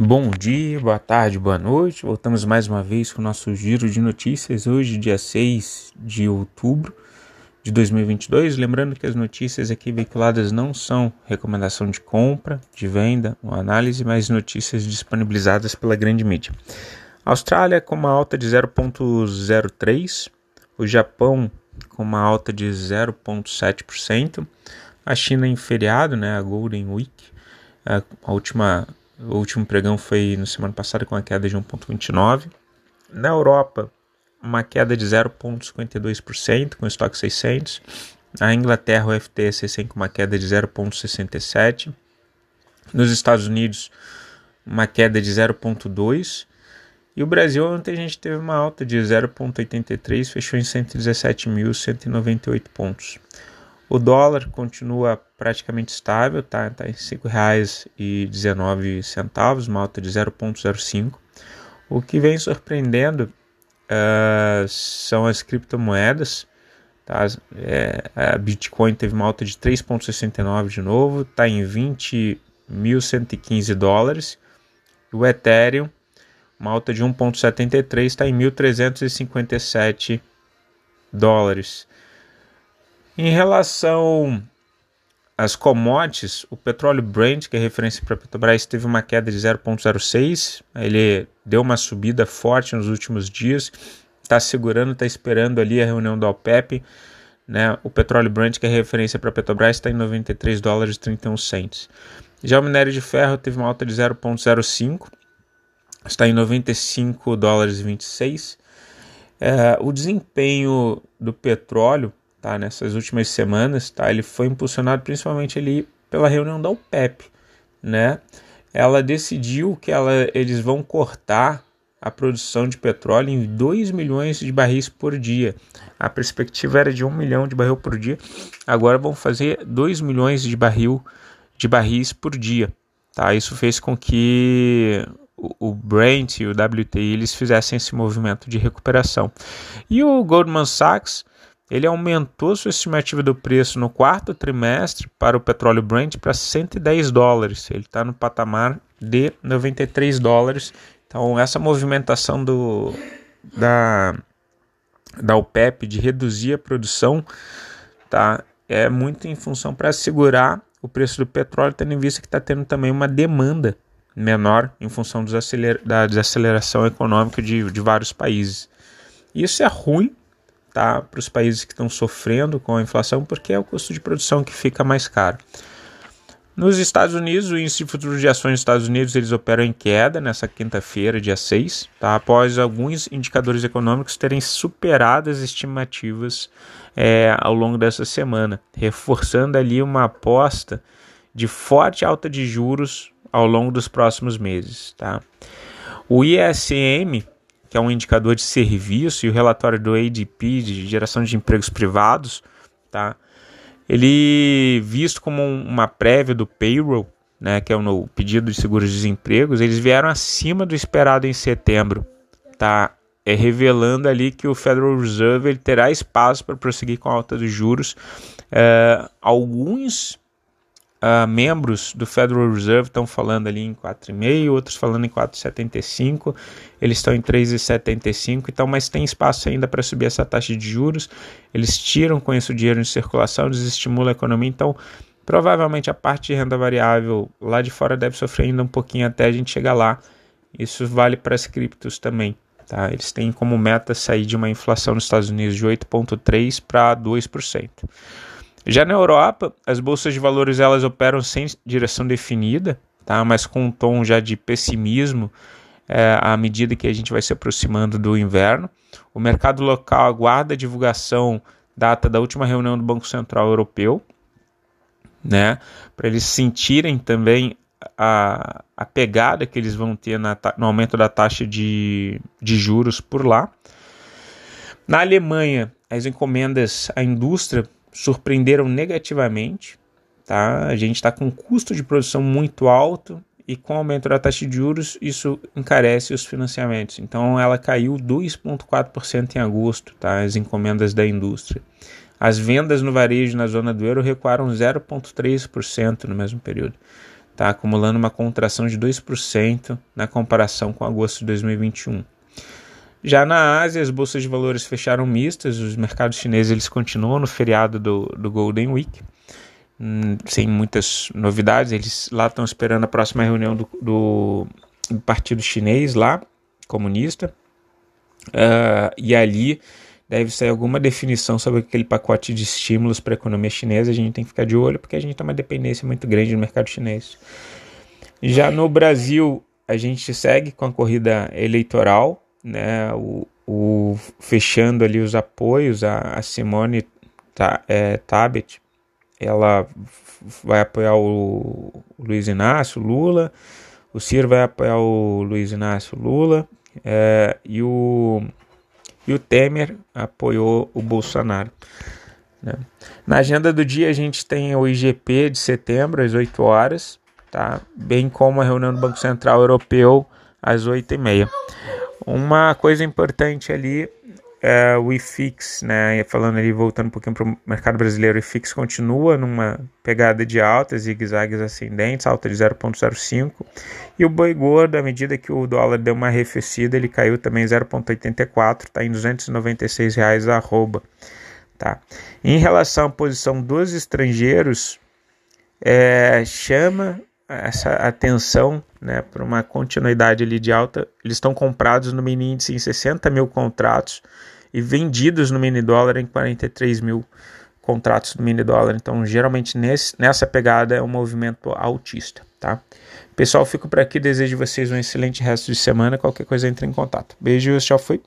Bom dia, boa tarde, boa noite. Voltamos mais uma vez com o nosso giro de notícias. Hoje, dia 6 de outubro de 2022. Lembrando que as notícias aqui veiculadas não são recomendação de compra, de venda ou análise, mas notícias disponibilizadas pela grande mídia. Austrália com uma alta de 0,03%, o Japão com uma alta de 0,7%, a China em feriado, né, a Golden Week, a última o último pregão foi na semana passada com uma queda de 1,29%. Na Europa, uma queda de 0,52% com o estoque 600. Na Inglaterra, o FTSE com uma queda de 0,67%. Nos Estados Unidos, uma queda de 0,2%. E o Brasil, ontem a gente teve uma alta de 0,83, fechou em 117.198 pontos. O dólar continua praticamente estável, tá, tá em R$ 5,19, uma alta de 0,05. O que vem surpreendendo uh, são as criptomoedas. Tá? É, a Bitcoin teve uma alta de 3,69 de novo, está em 20.115 dólares. O Ethereum, uma alta de 1,73, está em 1.357 dólares. Em relação às commodities, o petróleo Brent, que é referência para a Petrobras, teve uma queda de 0,06. Ele deu uma subida forte nos últimos dias. Está segurando, está esperando ali a reunião da OPEP. Né? O petróleo Brent, que é referência para a Petrobras, está em 93 dólares e 31 cents. Já o minério de ferro teve uma alta de 0,05, está em 95 dólares e 26. É, o desempenho do petróleo tá, nessas últimas semanas, tá, ele foi impulsionado principalmente ali pela reunião da OPEP, né? Ela decidiu que ela, eles vão cortar a produção de petróleo em 2 milhões de barris por dia. A perspectiva era de 1 milhão de barril por dia, agora vão fazer 2 milhões de barril de barris por dia. Tá? Isso fez com que o Brent e o WTI eles fizessem esse movimento de recuperação. E o Goldman Sachs ele aumentou sua estimativa do preço no quarto trimestre para o petróleo Brent para 110 dólares. Ele está no patamar de 93 dólares. Então, essa movimentação do, da, da OPEP de reduzir a produção tá, é muito em função para segurar o preço do petróleo, tendo em vista que está tendo também uma demanda menor em função da desaceleração econômica de, de vários países. Isso é ruim tá, para os países que estão sofrendo com a inflação, porque é o custo de produção que fica mais caro. Nos Estados Unidos, o índice de futuros de ações dos Estados Unidos eles operam em queda nessa quinta-feira, dia 6, tá? após alguns indicadores econômicos terem superado as estimativas é, ao longo dessa semana, reforçando ali uma aposta de forte alta de juros ao longo dos próximos meses. Tá? O ISM que é um indicador de serviço, e o relatório do ADP, de geração de empregos privados, tá? ele visto como uma prévia do payroll, né, que é o pedido de seguro-desemprego, eles vieram acima do esperado em setembro, tá? É revelando ali que o Federal Reserve ele terá espaço para prosseguir com a alta dos juros. É, alguns uh, membros do Federal Reserve estão falando ali em 4,5, outros falando em 4,75, eles estão em 3,75, então, mas tem espaço ainda para subir essa taxa de juros. Eles tiram com isso o dinheiro de circulação, desestimulam a economia, então provavelmente a parte de renda variável lá de fora deve sofrer ainda um pouquinho até a gente chegar lá. Isso vale para as criptos também. Tá? Eles têm como meta sair de uma inflação nos Estados Unidos de 8,3% para 2%. Já na Europa, as bolsas de valores elas operam sem direção definida, tá? mas com um tom já de pessimismo é, à medida que a gente vai se aproximando do inverno. O mercado local aguarda a divulgação data da última reunião do Banco Central Europeu, né? para eles sentirem também a, a pegada que eles vão ter na, no aumento da taxa de, de juros por lá. Na Alemanha, as encomendas à indústria surpreenderam negativamente. Tá? A gente está com um custo de produção muito alto e com o aumento da taxa de juros isso encarece os financiamentos. Então ela caiu 2,4% em agosto, tá? as encomendas da indústria. As vendas no varejo na zona do euro recuaram 0,3% no mesmo período. está acumulando uma contração de 2% na comparação com agosto de 2021. Já na Ásia, as bolsas de valores fecharam mistas, os mercados chineses eles continuam no feriado do, do Golden Week, hum, sem muitas novidades. Eles lá estão esperando a próxima reunião do, do, do Partido Chinês, lá, comunista, uh, e ali deve sair alguma definição sobre aquele pacote de estímulos para a economia chinesa. A gente tem que ficar de olho porque a gente tem uma dependência muito grande no mercado chinês. Já no Brasil, a gente segue com a corrida eleitoral né, o, o, fechando ali os apoios, a, a Simone tá, é, Tabet, ela vai apoiar o, Luiz Inácio Lula, o Ciro vai apoiar o Luiz Inácio Lula é, e, o, e o Temer apoiou o Bolsonaro. Né? Na agenda do dia a gente tem o IGP de setembro às 8 horas, tá? bem como a reunião do Banco Central Europeu às 8 e meia. Uma coisa importante ali é o IFIX, né? Falando ali, voltando um pouquinho para o mercado brasileiro, o IFIX continua numa pegada de alta, zigue-zagues ascendentes, alta de 0,05. E o boi gordo, à medida que o dólar deu uma arrefecida, ele caiu também 0,84, está em 296 reais arroba. Tá? Em relação à posição dos estrangeiros, é, chama essa atenção né, para uma continuidade ali de alta. Eles estão comprados no mini índice em 60 mil contratos e vendidos no mini dólar em 43 mil contratos do mini dólar. Então, geralmente nesse, nessa pegada é um movimento altista. Tá? Pessoal, fico por aqui. Desejo vocês um excelente resto de semana. Qualquer coisa entre em contato. Beijos, tchau, fui.